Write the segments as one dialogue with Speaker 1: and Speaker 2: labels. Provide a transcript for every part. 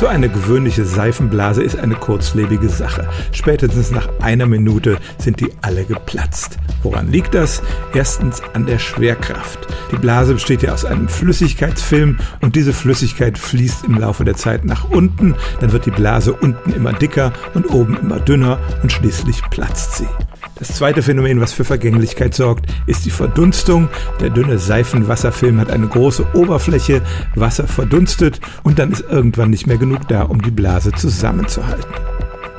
Speaker 1: So eine gewöhnliche Seifenblase ist eine kurzlebige Sache. Spätestens nach einer Minute sind die alle geplatzt. Woran liegt das? Erstens an der Schwerkraft. Die Blase besteht ja aus einem Flüssigkeitsfilm und diese Flüssigkeit fließt im Laufe der Zeit nach unten. Dann wird die Blase unten immer dicker und oben immer dünner und schließlich platzt sie. Das zweite Phänomen, was für Vergänglichkeit sorgt, ist die Verdunstung. Der dünne Seifenwasserfilm hat eine große Oberfläche, Wasser verdunstet und dann ist irgendwann nicht mehr genug da, um die Blase zusammenzuhalten.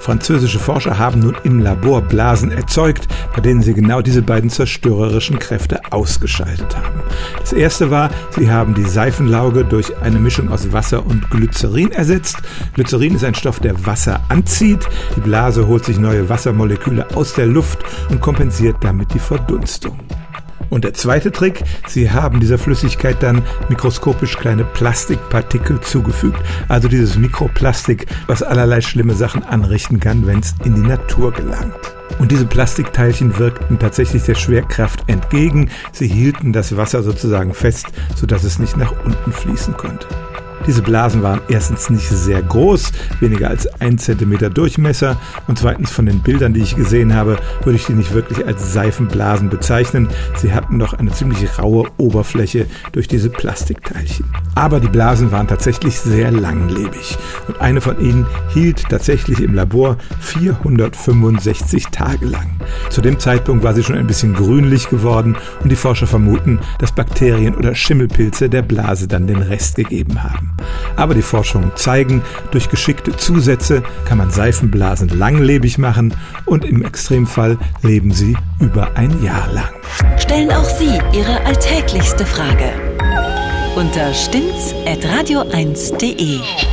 Speaker 1: Französische Forscher haben nun im Labor Blasen erzeugt, bei denen sie genau diese beiden zerstörerischen Kräfte ausgeschaltet haben. Das erste war, sie haben die Seifenlauge durch eine Mischung aus Wasser und Glycerin ersetzt. Glycerin ist ein Stoff, der Wasser anzieht. Die Blase holt sich neue Wassermoleküle aus der Luft und kompensiert damit die Verdunstung. Und der zweite Trick, sie haben dieser Flüssigkeit dann mikroskopisch kleine Plastikpartikel zugefügt. Also dieses Mikroplastik, was allerlei schlimme Sachen anrichten kann, wenn es in die Natur gelangt. Und diese Plastikteilchen wirkten tatsächlich der Schwerkraft entgegen. Sie hielten das Wasser sozusagen fest, sodass es nicht nach unten fließen konnte. Diese Blasen waren erstens nicht sehr groß, weniger als ein Zentimeter Durchmesser und zweitens von den Bildern, die ich gesehen habe, würde ich die nicht wirklich als Seifenblasen bezeichnen. Sie hatten noch eine ziemlich raue Oberfläche durch diese Plastikteilchen. Aber die Blasen waren tatsächlich sehr langlebig und eine von ihnen hielt tatsächlich im Labor 465 Tage lang. Zu dem Zeitpunkt war sie schon ein bisschen grünlich geworden und die Forscher vermuten, dass Bakterien oder Schimmelpilze der Blase dann den Rest gegeben haben. Aber die Forschungen zeigen, durch geschickte Zusätze kann man Seifenblasen langlebig machen und im Extremfall leben sie über ein Jahr lang.
Speaker 2: Stellen auch Sie Ihre alltäglichste Frage unter stimmt's at radio1.de.